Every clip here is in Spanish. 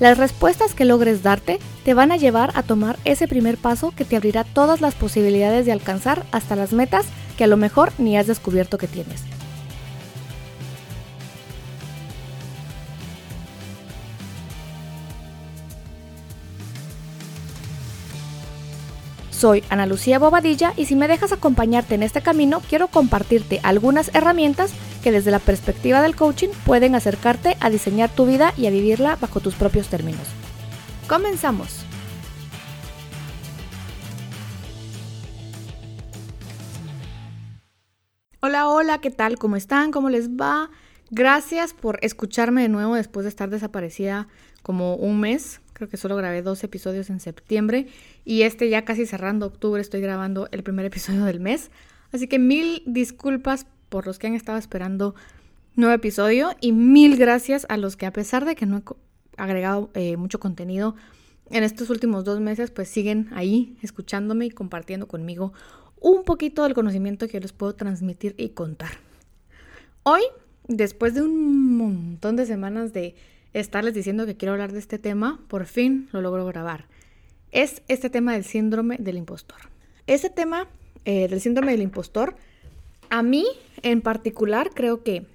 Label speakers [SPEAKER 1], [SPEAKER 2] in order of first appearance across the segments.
[SPEAKER 1] Las respuestas que logres darte te van a llevar a tomar ese primer paso que te abrirá todas las posibilidades de alcanzar hasta las metas que a lo mejor ni has descubierto que tienes. Soy Ana Lucía Bobadilla y si me dejas acompañarte en este camino, quiero compartirte algunas herramientas que desde la perspectiva del coaching pueden acercarte a diseñar tu vida y a vivirla bajo tus propios términos. Comenzamos. Hola, hola, ¿qué tal? ¿Cómo están? ¿Cómo les va? Gracias por escucharme de nuevo después de estar desaparecida como un mes. Creo que solo grabé dos episodios en septiembre y este ya casi cerrando octubre estoy grabando el primer episodio del mes. Así que mil disculpas por los que han estado esperando nuevo episodio y mil gracias a los que a pesar de que no he agregado eh, mucho contenido en estos últimos dos meses, pues siguen ahí escuchándome y compartiendo conmigo un poquito del conocimiento que les puedo transmitir y contar. Hoy, después de un montón de semanas de estarles diciendo que quiero hablar de este tema, por fin lo logro grabar. Es este tema del síndrome del impostor. Este tema eh, del síndrome del impostor, a mí en particular creo que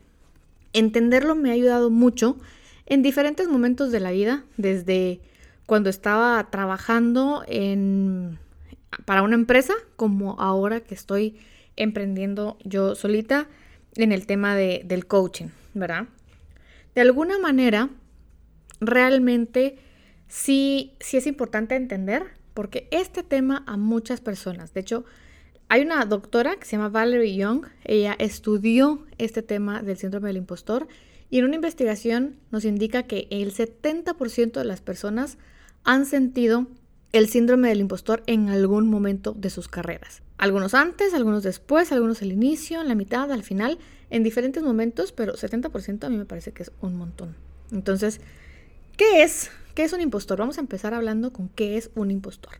[SPEAKER 1] entenderlo me ha ayudado mucho en diferentes momentos de la vida, desde cuando estaba trabajando en, para una empresa, como ahora que estoy emprendiendo yo solita en el tema de, del coaching, ¿verdad? De alguna manera, realmente sí, sí es importante entender, porque este tema a muchas personas, de hecho, hay una doctora que se llama Valerie Young, ella estudió este tema del síndrome del impostor y en una investigación nos indica que el 70% de las personas han sentido el síndrome del impostor en algún momento de sus carreras. Algunos antes, algunos después, algunos al inicio, en la mitad, al final, en diferentes momentos, pero 70% a mí me parece que es un montón. Entonces, ¿Qué es? ¿Qué es un impostor? Vamos a empezar hablando con qué es un impostor.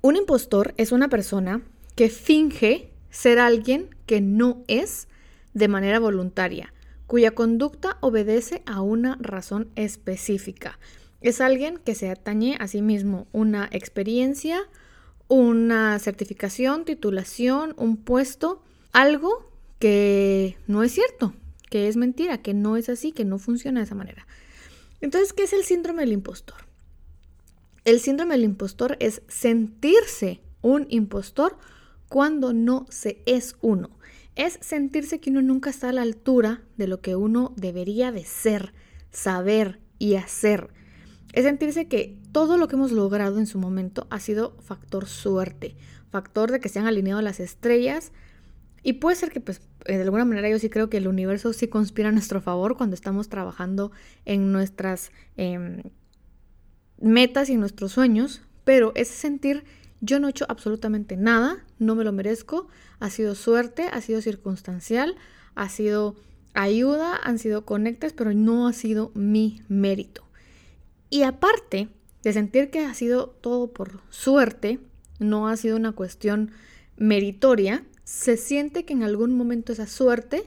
[SPEAKER 1] Un impostor es una persona que finge ser alguien que no es de manera voluntaria, cuya conducta obedece a una razón específica. Es alguien que se atañe a sí mismo una experiencia, una certificación, titulación, un puesto, algo que no es cierto, que es mentira, que no es así, que no funciona de esa manera. Entonces, ¿qué es el síndrome del impostor? El síndrome del impostor es sentirse un impostor cuando no se es uno. Es sentirse que uno nunca está a la altura de lo que uno debería de ser, saber y hacer. Es sentirse que todo lo que hemos logrado en su momento ha sido factor suerte, factor de que se han alineado las estrellas, y puede ser que, pues, de alguna manera yo sí creo que el universo sí conspira a nuestro favor cuando estamos trabajando en nuestras em, metas y nuestros sueños, pero ese sentir yo no he hecho absolutamente nada, no me lo merezco, ha sido suerte, ha sido circunstancial, ha sido ayuda, han sido conectes, pero no ha sido mi mérito. Y aparte de sentir que ha sido todo por suerte, no ha sido una cuestión meritoria, se siente que en algún momento esa suerte,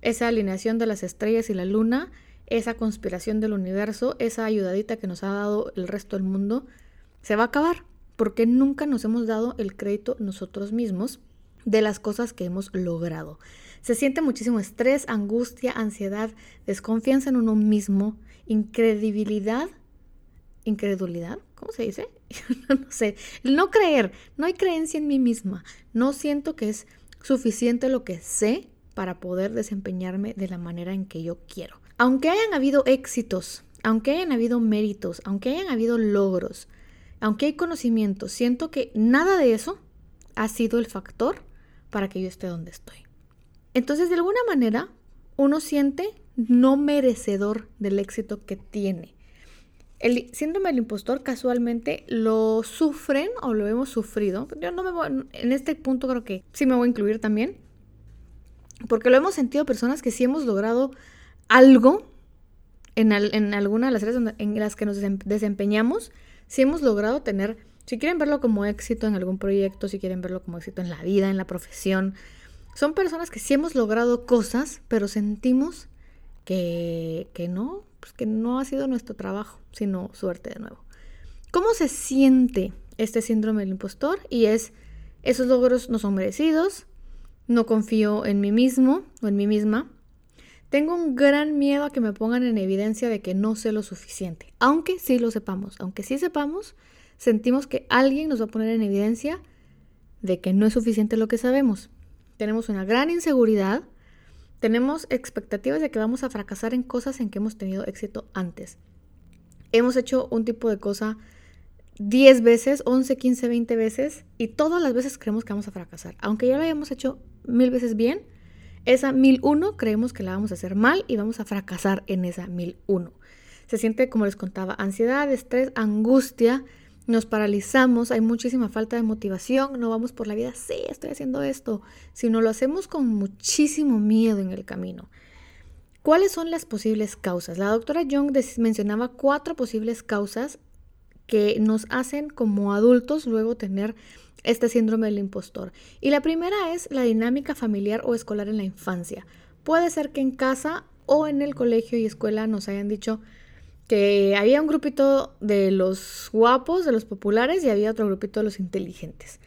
[SPEAKER 1] esa alineación de las estrellas y la luna, esa conspiración del universo, esa ayudadita que nos ha dado el resto del mundo, se va a acabar, porque nunca nos hemos dado el crédito nosotros mismos de las cosas que hemos logrado. Se siente muchísimo estrés, angustia, ansiedad, desconfianza en uno mismo, incredibilidad, incredulidad, ¿cómo se dice? no sé, no creer, no hay creencia en mí misma, no siento que es suficiente lo que sé para poder desempeñarme de la manera en que yo quiero. Aunque hayan habido éxitos, aunque hayan habido méritos, aunque hayan habido logros, aunque hay conocimiento, siento que nada de eso ha sido el factor para que yo esté donde estoy. Entonces, de alguna manera, uno siente no merecedor del éxito que tiene. El síndrome del impostor casualmente lo sufren o lo hemos sufrido. Yo no me voy, en este punto creo que sí me voy a incluir también. Porque lo hemos sentido personas que sí hemos logrado algo en, en alguna de las áreas en las que nos desempeñamos, sí hemos logrado tener, si quieren verlo como éxito en algún proyecto, si quieren verlo como éxito en la vida, en la profesión, son personas que sí hemos logrado cosas, pero sentimos que, que no, pues que no ha sido nuestro trabajo, sino suerte de nuevo. ¿Cómo se siente este síndrome del impostor? Y es, esos logros no son merecidos, no confío en mí mismo o en mí misma. Tengo un gran miedo a que me pongan en evidencia de que no sé lo suficiente, aunque sí lo sepamos, aunque sí sepamos, sentimos que alguien nos va a poner en evidencia de que no es suficiente lo que sabemos. Tenemos una gran inseguridad tenemos expectativas de que vamos a fracasar en cosas en que hemos tenido éxito antes. Hemos hecho un tipo de cosa 10 veces, 11, 15, 20 veces y todas las veces creemos que vamos a fracasar. Aunque ya lo hayamos hecho mil veces bien, esa mil uno creemos que la vamos a hacer mal y vamos a fracasar en esa mil uno. Se siente, como les contaba, ansiedad, estrés, angustia, nos paralizamos, hay muchísima falta de motivación, no vamos por la vida, sí, estoy haciendo esto, sino lo hacemos con muchísimo miedo en el camino. ¿Cuáles son las posibles causas? La doctora Young mencionaba cuatro posibles causas que nos hacen como adultos luego tener este síndrome del impostor. Y la primera es la dinámica familiar o escolar en la infancia. Puede ser que en casa o en el colegio y escuela nos hayan dicho, que había un grupito de los guapos, de los populares, y había otro grupito de los inteligentes.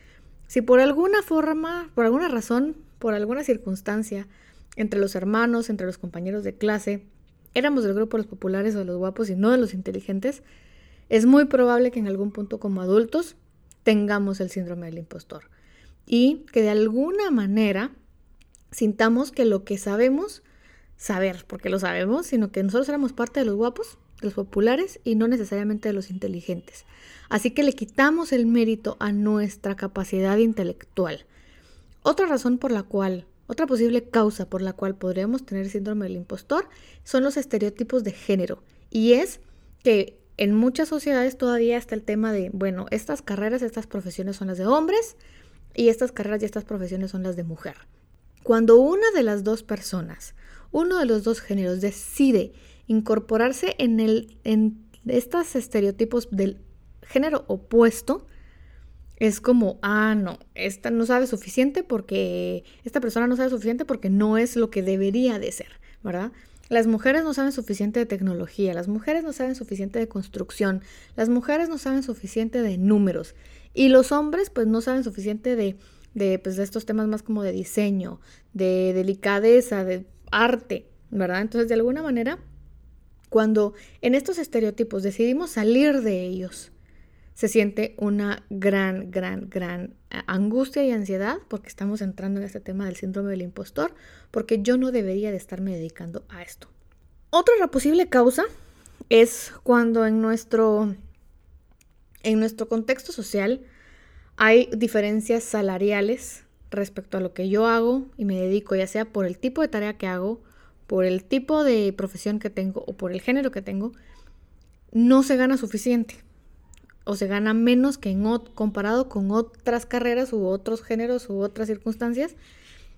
[SPEAKER 1] Si por alguna forma, por alguna razón, por alguna circunstancia, entre los hermanos, entre los compañeros de clase, éramos del grupo de los populares o de los guapos y no de los inteligentes, es muy probable que en algún punto como adultos tengamos el síndrome del impostor. Y que de alguna manera sintamos que lo que sabemos, saber, porque lo sabemos, sino que nosotros éramos parte de los guapos los populares y no necesariamente de los inteligentes. Así que le quitamos el mérito a nuestra capacidad intelectual. Otra razón por la cual, otra posible causa por la cual podríamos tener síndrome del impostor son los estereotipos de género. Y es que en muchas sociedades todavía está el tema de, bueno, estas carreras, estas profesiones son las de hombres y estas carreras y estas profesiones son las de mujer. Cuando una de las dos personas, uno de los dos géneros decide incorporarse en, el, en estos estereotipos del género opuesto, es como, ah, no, esta no sabe suficiente porque, esta persona no sabe suficiente porque no es lo que debería de ser, ¿verdad? Las mujeres no saben suficiente de tecnología, las mujeres no saben suficiente de construcción, las mujeres no saben suficiente de números y los hombres pues no saben suficiente de, de, pues, de estos temas más como de diseño, de delicadeza, de arte, ¿verdad? Entonces de alguna manera cuando en estos estereotipos decidimos salir de ellos, se siente una gran, gran, gran eh, angustia y ansiedad porque estamos entrando en este tema del síndrome del impostor, porque yo no debería de estarme dedicando a esto. Otra posible causa es cuando en nuestro, en nuestro contexto social hay diferencias salariales respecto a lo que yo hago y me dedico, ya sea por el tipo de tarea que hago por el tipo de profesión que tengo o por el género que tengo, no se gana suficiente o se gana menos que en comparado con otras carreras u otros géneros u otras circunstancias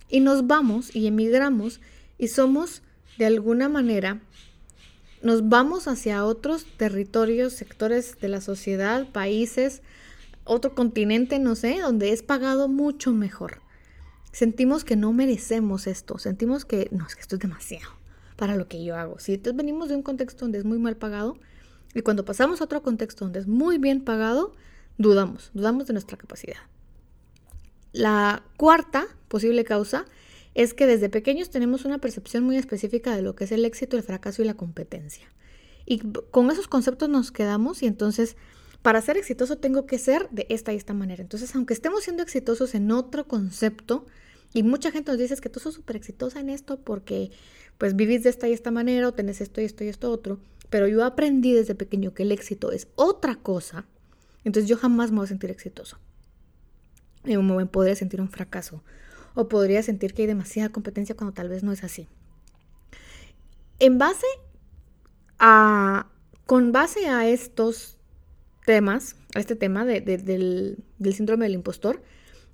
[SPEAKER 1] y nos vamos y emigramos y somos de alguna manera nos vamos hacia otros territorios, sectores de la sociedad, países, otro continente, no sé, donde es pagado mucho mejor sentimos que no merecemos esto, sentimos que no, es que esto es demasiado para lo que yo hago. Si entonces venimos de un contexto donde es muy mal pagado y cuando pasamos a otro contexto donde es muy bien pagado, dudamos, dudamos de nuestra capacidad. La cuarta posible causa es que desde pequeños tenemos una percepción muy específica de lo que es el éxito, el fracaso y la competencia. Y con esos conceptos nos quedamos y entonces para ser exitoso tengo que ser de esta y esta manera. Entonces, aunque estemos siendo exitosos en otro concepto, y mucha gente nos dice que tú sos súper exitosa en esto porque pues vivís de esta y esta manera o tenés esto y esto y esto otro, pero yo aprendí desde pequeño que el éxito es otra cosa, entonces yo jamás me voy a sentir exitoso. Y me podría sentir un fracaso o podría sentir que hay demasiada competencia cuando tal vez no es así. En base a Con base a estos temas, a este tema del, síndrome del impostor,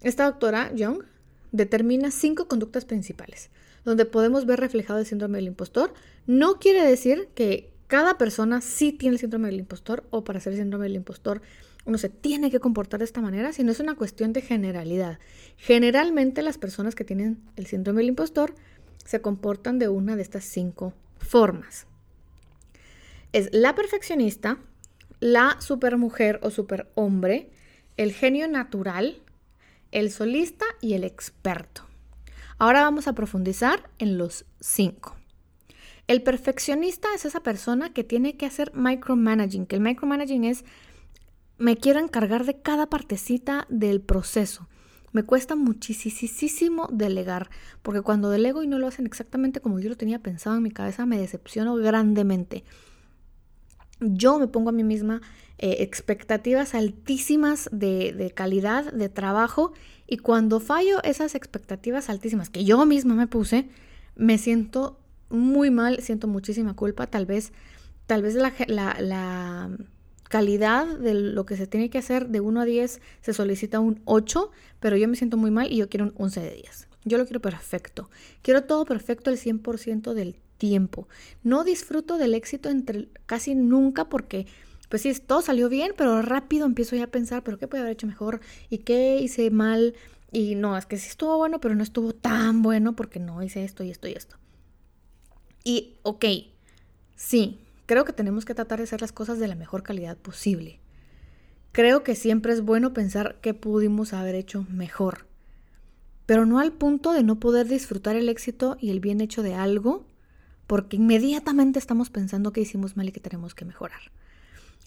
[SPEAKER 1] esta doctora Young determina cinco conductas principales, donde podemos ver reflejado el síndrome del impostor. No quiere decir que cada persona sí tiene el síndrome del impostor o para ser el síndrome del impostor uno se tiene que comportar de esta manera, sino es una cuestión de generalidad. Generalmente las personas que tienen el síndrome del impostor se comportan de una de estas cinco formas. Es la perfeccionista, la supermujer o superhombre, el genio natural, el solista y el experto. Ahora vamos a profundizar en los cinco. El perfeccionista es esa persona que tiene que hacer micromanaging, que el micromanaging es me quiero encargar de cada partecita del proceso. Me cuesta muchísimo delegar, porque cuando delego y no lo hacen exactamente como yo lo tenía pensado en mi cabeza, me decepciono grandemente. Yo me pongo a mí misma eh, expectativas altísimas de, calidad, de trabajo, y cuando fallo esas expectativas altísimas que yo misma me puse, me siento muy mal, siento muchísima culpa, tal vez, tal vez la, la calidad de lo que se tiene que hacer de 1 a 10 se solicita un 8, pero yo me siento muy mal y yo quiero un 11 de 10. Yo lo quiero perfecto. Quiero todo perfecto el 100% del tiempo. No disfruto del éxito entre casi nunca porque pues sí, todo salió bien, pero rápido empiezo ya a pensar, pero qué puede haber hecho mejor y qué hice mal y no, es que sí estuvo bueno, pero no estuvo tan bueno porque no hice esto y esto y esto. Y ok, sí, Creo que tenemos que tratar de hacer las cosas de la mejor calidad posible. Creo que siempre es bueno pensar qué pudimos haber hecho mejor, pero no al punto de no poder disfrutar el éxito y el bien hecho de algo, porque inmediatamente estamos pensando que hicimos mal y que tenemos que mejorar.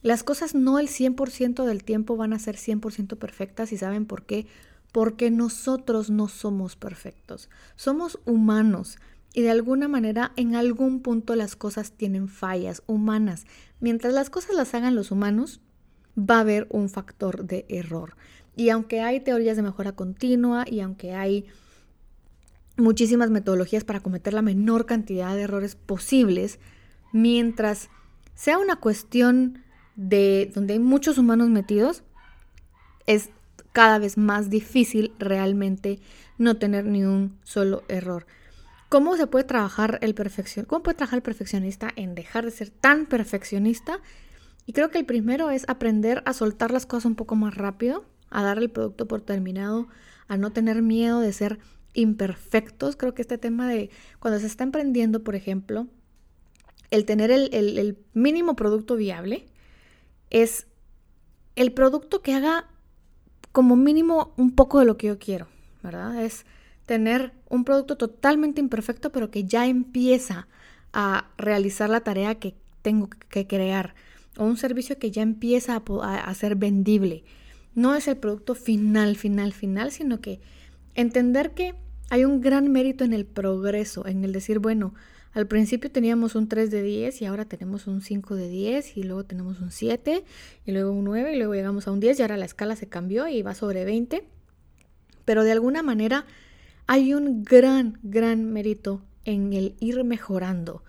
[SPEAKER 1] Las cosas no el 100% del tiempo van a ser 100% perfectas y saben por qué. Porque nosotros no somos perfectos. Somos humanos y de alguna manera, en algún punto las cosas tienen fallas humanas. Mientras las cosas las hagan los humanos, va a haber un factor de error. Y aunque hay teorías de mejora continua y aunque hay muchísimas metodologías para cometer la menor cantidad de errores posibles, mientras sea una cuestión de donde hay muchos humanos metidos, es cada vez más difícil realmente no tener ni un solo error. ¿Cómo se puede trabajar el perfección? ¿Cómo puede trabajar el perfeccionista en dejar de ser tan perfeccionista? Y creo que el primero es aprender a soltar las cosas un poco más rápido, a dar el producto por terminado, a no tener miedo de ser imperfectos. Creo que este tema de cuando se está emprendiendo, por ejemplo, el tener el, el mínimo producto viable es el producto que haga como mínimo un poco de lo que yo quiero, ¿verdad? Es tener un producto totalmente imperfecto, pero que ya empieza a realizar la tarea que tengo que crear, o un servicio que ya empieza a, ser vendible. No es el producto final, final, final, sino que entender que hay un gran mérito en el progreso, en el decir, bueno, al principio teníamos un 3 de 10 y ahora tenemos un 5 de 10 y luego tenemos un 7 y luego un 9 y luego llegamos a un 10 y ahora la escala se cambió y va sobre 20. Pero de alguna manera hay un gran, gran mérito en el ir mejorando.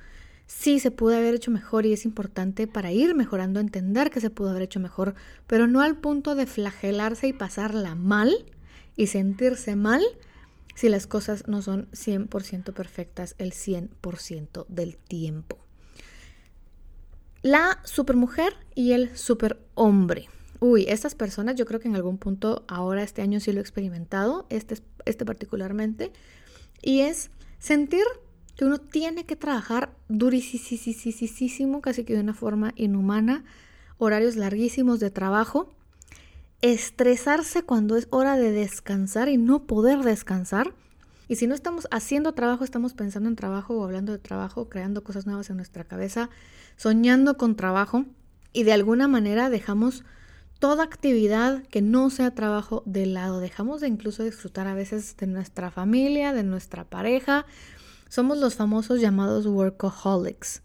[SPEAKER 1] Sí, se pudo haber hecho mejor y es importante para ir mejorando entender que se pudo haber hecho mejor, pero no al punto de flagelarse y pasarla mal y sentirse mal si las cosas no son 100% perfectas el 100% del tiempo. La supermujer y el superhombre. Uy, estas personas yo creo que en algún punto ahora este año sí lo he experimentado, este, este particularmente, y es sentir que uno tiene que trabajar durísimo, casi que de una forma inhumana, horarios larguísimos de trabajo, estresarse cuando es hora de descansar y no poder descansar. Y si no estamos haciendo trabajo, estamos pensando en trabajo o hablando de trabajo, creando cosas nuevas en nuestra cabeza, soñando con trabajo y de alguna manera dejamos toda actividad que no sea trabajo de lado. Dejamos de incluso disfrutar a veces de nuestra familia, de nuestra pareja. Somos los famosos llamados workaholics.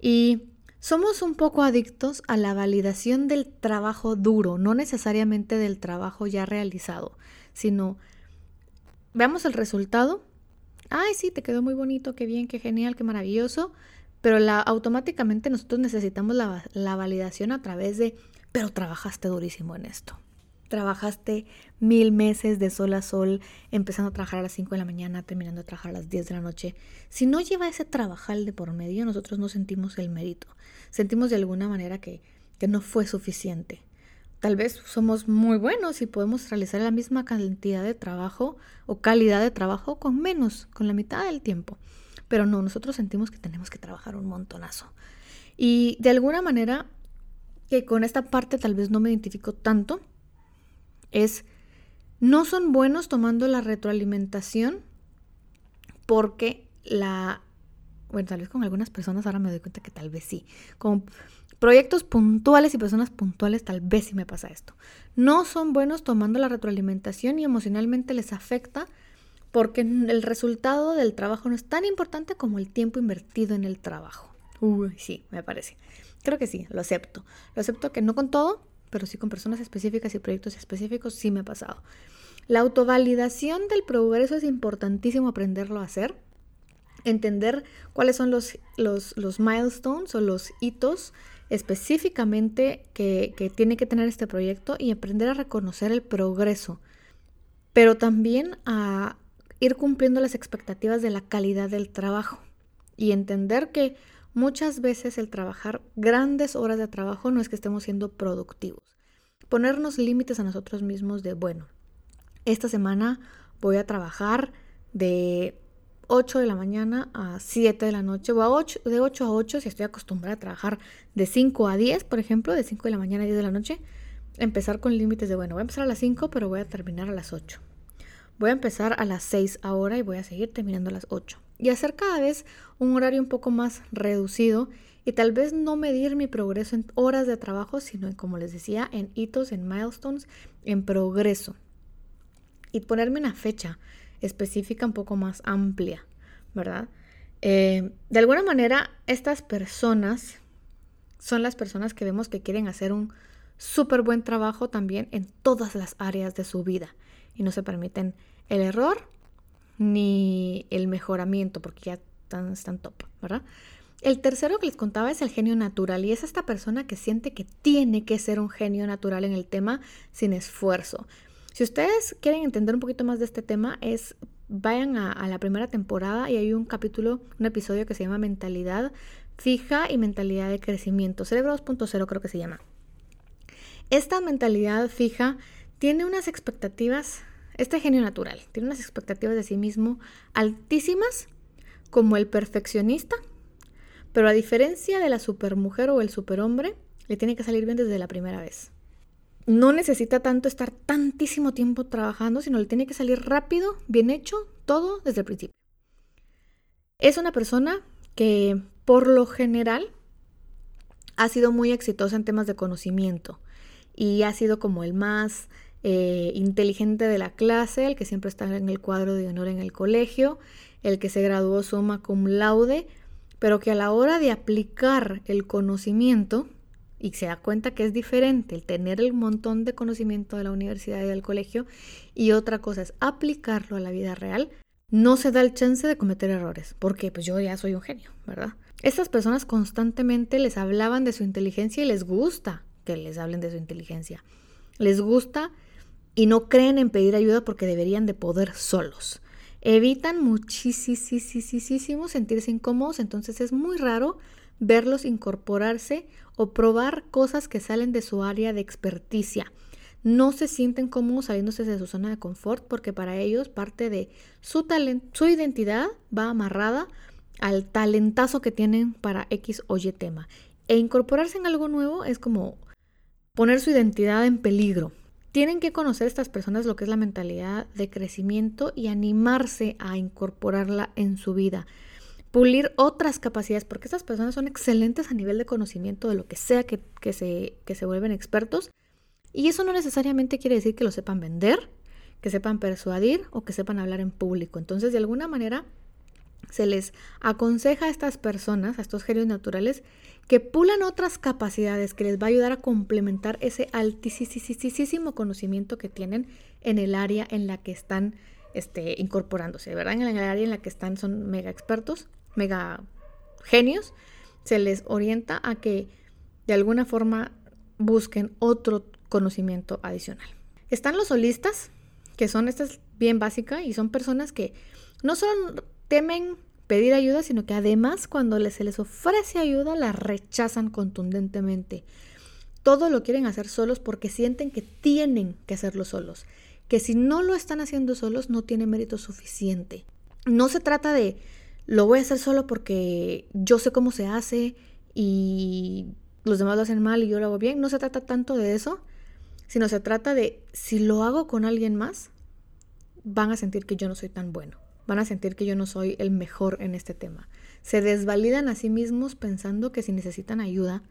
[SPEAKER 1] Y somos un poco adictos a la validación del trabajo duro, no necesariamente del trabajo ya realizado, sino veamos el resultado. Ay, sí, te quedó muy bonito, qué bien, qué genial, qué maravilloso. pero la, automáticamente nosotros necesitamos la, la validación a través de, pero trabajaste durísimo en esto. Trabajaste mil meses de sol a sol, empezando a trabajar a las 5 de la mañana, terminando de trabajar a las 10 de la noche. Si no lleva ese trabajal de por medio, nosotros no sentimos el mérito. Sentimos de alguna manera que, que no fue suficiente. Tal vez somos muy buenos y podemos realizar la misma cantidad de trabajo o calidad de trabajo con menos, con la mitad del tiempo. Pero no, nosotros sentimos que tenemos que trabajar un montonazo. Y de alguna manera, que con esta parte tal vez no me identifico tanto, es, no son buenos tomando la retroalimentación porque la, bueno, tal vez con algunas personas ahora me doy cuenta que tal vez sí, con proyectos puntuales y personas puntuales tal vez sí me pasa esto. No son buenos tomando la retroalimentación y emocionalmente les afecta porque el resultado del trabajo no es tan importante como el tiempo invertido en el trabajo. Uy, sí, me parece. Creo que sí, lo acepto. Lo acepto que no con todo, pero sí con personas específicas y proyectos específicos sí me ha pasado. La autovalidación del progreso es importantísimo aprenderlo a hacer. Entender cuáles son los, los, milestones o los hitos específicamente que, que tiene que tener este proyecto y aprender a reconocer el progreso, pero también a ir cumpliendo las expectativas de la calidad del trabajo y entender que Muchas veces el trabajar grandes horas de trabajo no es que estemos siendo productivos. Ponernos límites a nosotros mismos de, bueno, esta semana voy a trabajar de 8 de la mañana a 7 de la noche o a 8, de 8 a 8 si estoy acostumbrada a trabajar de 5 a 10, por ejemplo, de 5 de la mañana a 10 de la noche, empezar con límites de, bueno, voy a empezar a las 5, pero voy a terminar a las 8. Voy a empezar a las 6 ahora y voy a seguir terminando a las 8 y hacer cada vez un horario un poco más reducido y tal vez no medir mi progreso en horas de trabajo, sino como les decía, en hitos, en milestones, en progreso. Y ponerme una fecha específica un poco más amplia, ¿verdad? Eh, de alguna manera, estas personas son las personas que vemos que quieren hacer un súper buen trabajo también en todas las áreas de su vida y no se permiten el error ni el mejoramiento, porque ya están, están top, ¿verdad? El tercero que les contaba es el genio natural y es esta persona que siente que tiene que ser un genio natural en el tema sin esfuerzo. Si ustedes quieren entender un poquito más de este tema, es vayan a, a la primera temporada y hay un capítulo, un episodio que se llama Mentalidad fija y mentalidad de crecimiento. Cerebro 2.0 creo que se llama. Esta mentalidad fija tiene unas expectativas este genio natural tiene unas expectativas de sí mismo altísimas, como el perfeccionista, pero a diferencia de la supermujer o el superhombre, le tiene que salir bien desde la primera vez. No necesita tanto estar tantísimo tiempo trabajando, sino le tiene que salir rápido, bien hecho, todo desde el principio. Es una persona que por lo general ha sido muy exitosa en temas de conocimiento y ha sido como el más eh, inteligente de la clase, el que siempre está en el cuadro de honor en el colegio, el que se graduó summa cum laude, pero que a la hora de aplicar el conocimiento, y se da cuenta que es diferente el tener el montón de conocimiento de la universidad y del colegio, y otra cosa es aplicarlo a la vida real, no se da el chance de cometer errores, porque pues yo ya soy un genio, ¿verdad? Estas personas constantemente les hablaban de su inteligencia y les gusta que les hablen de su inteligencia. Les gusta y no creen en pedir ayuda porque deberían de poder solos. Evitan muchísimo sentirse incómodos, entonces es muy raro verlos incorporarse o probar cosas que salen de su área de experticia. No se sienten cómodos saliéndose de su zona de confort porque para ellos parte de su talento, su identidad va amarrada al talentazo que tienen para X o Y tema. E incorporarse en algo nuevo es como poner su identidad en peligro. Tienen que conocer estas personas lo que es la mentalidad de crecimiento y animarse a incorporarla en su vida. Pulir otras capacidades, porque estas personas son excelentes a nivel de conocimiento de lo que sea que, se, que se vuelven expertos. Y eso no necesariamente quiere decir que lo sepan vender, que sepan persuadir o que sepan hablar en público. Entonces, de alguna manera, se les aconseja a estas personas, a estos genios naturales, que pulan otras capacidades que les va a ayudar a complementar ese altísimo conocimiento que tienen en el área en la que están este, incorporándose, ¿verdad? En el área en la que están son mega expertos, mega genios, se les orienta a que de alguna forma busquen otro conocimiento adicional. Están los solistas, que son estas bien básicas y son personas que no solo temen pedir ayuda, sino que además cuando se les ofrece ayuda la rechazan contundentemente. Todo lo quieren hacer solos porque sienten que tienen que hacerlo solos, que si no lo están haciendo solos no tiene mérito suficiente. No se trata de lo voy a hacer solo porque yo sé cómo se hace y los demás lo hacen mal y yo lo hago bien. No se trata tanto de eso, sino se trata de si lo hago con alguien más, van a sentir que yo no soy tan bueno, van a sentir que yo no soy el mejor en este tema. Se desvalidan a sí mismos pensando que si necesitan ayuda,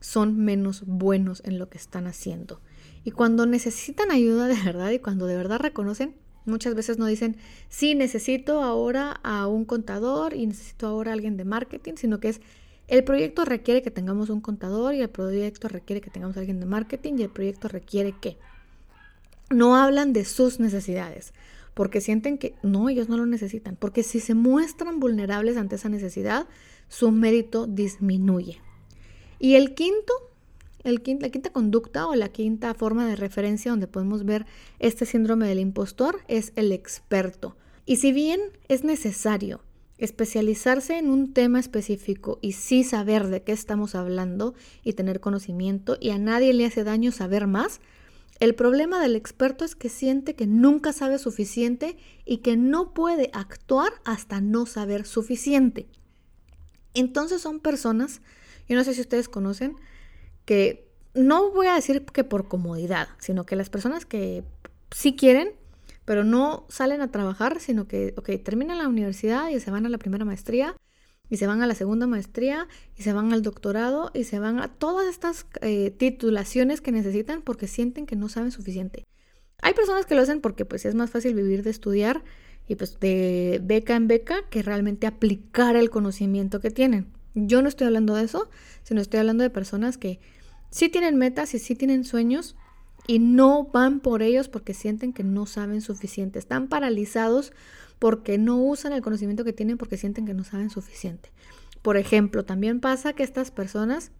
[SPEAKER 1] son menos buenos en lo que están haciendo. Y cuando necesitan ayuda de verdad y cuando de verdad reconocen, muchas veces no dicen, sí, necesito ahora a un contador y necesito ahora a alguien de marketing, sino que es, el proyecto requiere que tengamos un contador y el proyecto requiere que tengamos alguien de marketing y el proyecto requiere que no hablan de sus necesidades porque sienten que no, ellos no lo necesitan, porque si se muestran vulnerables ante esa necesidad, su mérito disminuye. Y el quinto, el la quinta conducta o la quinta forma de referencia donde podemos ver este síndrome del impostor es el experto. Y si bien es necesario especializarse en un tema específico y sí saber de qué estamos hablando y tener conocimiento y a nadie le hace daño saber más, el problema del experto es que siente que nunca sabe suficiente y que no puede actuar hasta no saber suficiente. Entonces son personas, yo no sé si ustedes conocen, que no voy a decir que por comodidad, sino que las personas que sí quieren pero no salen a trabajar, sino que, terminan la universidad y se van a la primera maestría, y se van a la segunda maestría, y se van al doctorado, y se van a todas estas eh, titulaciones que necesitan porque sienten que no saben suficiente. Hay personas que lo hacen porque pues es más fácil vivir de estudiar y pues de beca en beca que realmente aplicar el conocimiento que tienen. Yo no estoy hablando de eso, sino estoy hablando de personas que sí tienen metas y sí tienen sueños, y no van por ellos porque sienten que no saben suficiente. Están paralizados porque no usan el conocimiento que tienen porque sienten que no saben suficiente. Por ejemplo, también pasa que estas personas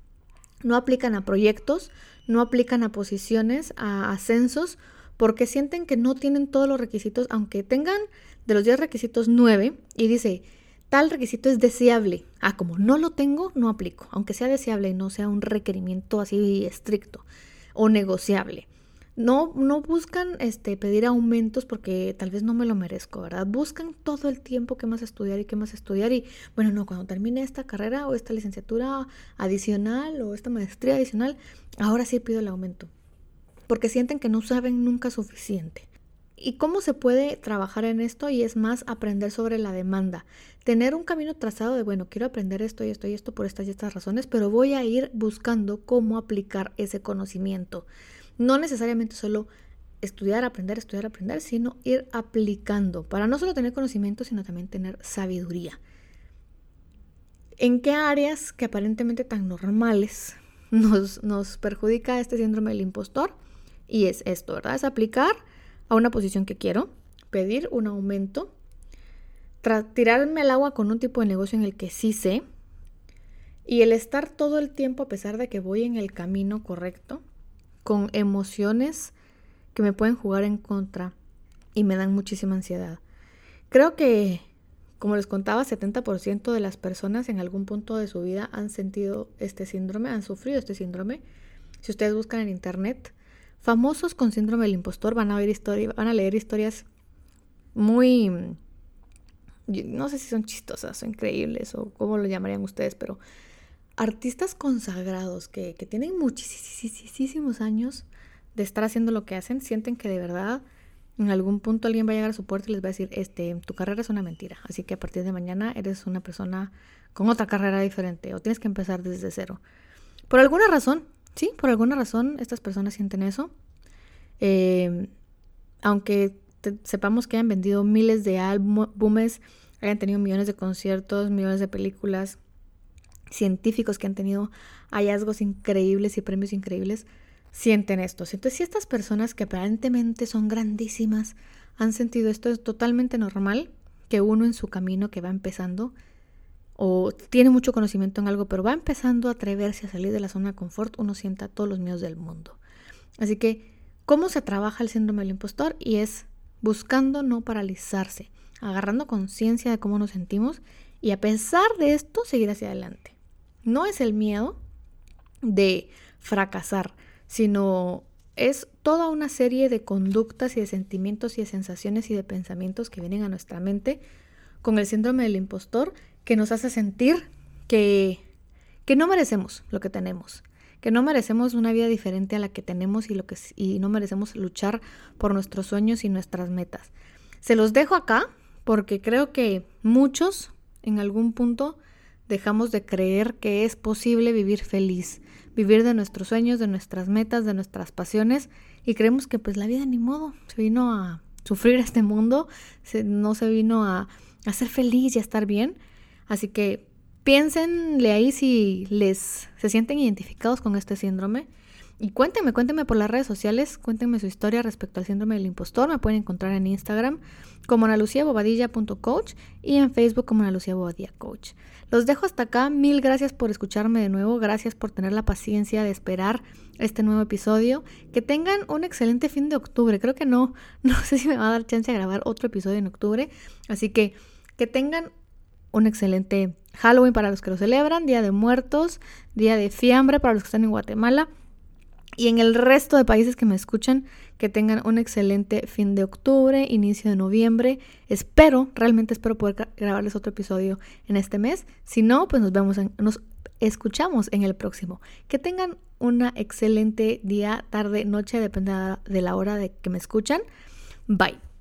[SPEAKER 1] no aplican a proyectos, no aplican a posiciones, a ascensos, porque sienten que no tienen todos los requisitos, aunque tengan de los 10 requisitos 9 y dice, tal requisito es deseable. Ah, como no lo tengo, no aplico, aunque sea deseable y no sea un requerimiento así estricto o negociable. No, no buscan este, pedir aumentos porque tal vez no me lo merezco, ¿verdad? Buscan todo el tiempo que más estudiar y qué más estudiar y, bueno, no, cuando termine esta carrera o esta licenciatura adicional o esta maestría adicional, ahora sí pido el aumento. Porque sienten que no saben nunca suficiente. ¿Y cómo se puede trabajar en esto? Y es más aprender sobre la demanda. Tener un camino trazado de, bueno, quiero aprender esto y esto y esto por estas y estas razones, pero voy a ir buscando cómo aplicar ese conocimiento. No necesariamente solo estudiar, aprender, estudiar, aprender, sino ir aplicando para no solo tener conocimiento, sino también tener sabiduría. ¿En qué áreas que aparentemente tan normales nos, nos perjudica este síndrome del impostor? Y es esto, ¿verdad? Es aplicar a una posición que quiero, pedir un aumento, tirarme al agua con un tipo de negocio en el que sí sé, y el estar todo el tiempo, a pesar de que voy en el camino correcto, con emociones que me pueden jugar en contra y me dan muchísima ansiedad. Creo que, como les contaba, 70% de las personas en algún punto de su vida han sentido este síndrome, han sufrido este síndrome. Si ustedes buscan en internet, famosos con síndrome del impostor van a, ver historia, van a leer historias muy, no sé si son chistosas o increíbles o cómo lo llamarían ustedes, pero artistas consagrados que, tienen muchísimos años de estar haciendo lo que hacen, sienten que de verdad en algún punto alguien va a llegar a su puerta y les va a decir, este, tu carrera es una mentira, así que a partir de mañana eres una persona con otra carrera diferente o tienes que empezar desde cero. Por alguna razón, sí, por alguna razón estas personas sienten eso. Eh, aunque sepamos que hayan vendido miles de álbumes, hayan tenido millones de conciertos, millones de películas, científicos que han tenido hallazgos increíbles y premios increíbles, sienten esto. Entonces, si estas personas que aparentemente son grandísimas han sentido esto, es totalmente normal que uno en su camino que va empezando o tiene mucho conocimiento en algo, pero va empezando a atreverse a salir de la zona de confort, uno sienta todos los miedos del mundo. Así que, ¿cómo se trabaja el síndrome del impostor? Y es buscando no paralizarse, agarrando conciencia de cómo nos sentimos y a pesar de esto seguir hacia adelante. No es el miedo de fracasar, sino es toda una serie de conductas y de sentimientos y de sensaciones y de pensamientos que vienen a nuestra mente con el síndrome del impostor que nos hace sentir que, que no merecemos lo que tenemos, que no merecemos una vida diferente a la que tenemos y, lo que, y no merecemos luchar por nuestros sueños y nuestras metas. Se los dejo acá porque creo que muchos en algún punto dejamos de creer que es posible vivir feliz, vivir de nuestros sueños, de nuestras metas, de nuestras pasiones y creemos que pues la vida ni modo, se vino a sufrir este mundo, no se vino a, a ser feliz y a estar bien. Así que piénsenle ahí si les se sienten identificados con este síndrome. Y cuéntenme, cuéntenme por las redes sociales, cuéntenme su historia respecto al síndrome del impostor. Me pueden encontrar en Instagram como analuciabobadilla.coach y en Facebook como analuciabobadilla.coach. Los dejo hasta acá. Mil gracias por escucharme de nuevo. Gracias por tener la paciencia de esperar este nuevo episodio. Que tengan un excelente fin de octubre. Creo que no, no sé si me va a dar chance de grabar otro episodio en octubre. Así que que tengan un excelente Halloween para los que lo celebran, Día de Muertos, Día de Fiambre para los que están en Guatemala y en el resto de países que me escuchan, que tengan un excelente fin de octubre, inicio de noviembre. Espero, realmente espero poder grabarles otro episodio en este mes. Si no, pues nos vemos, nos escuchamos en el próximo. Que tengan una excelente día, tarde, noche, depende de la hora de que me escuchan. Bye.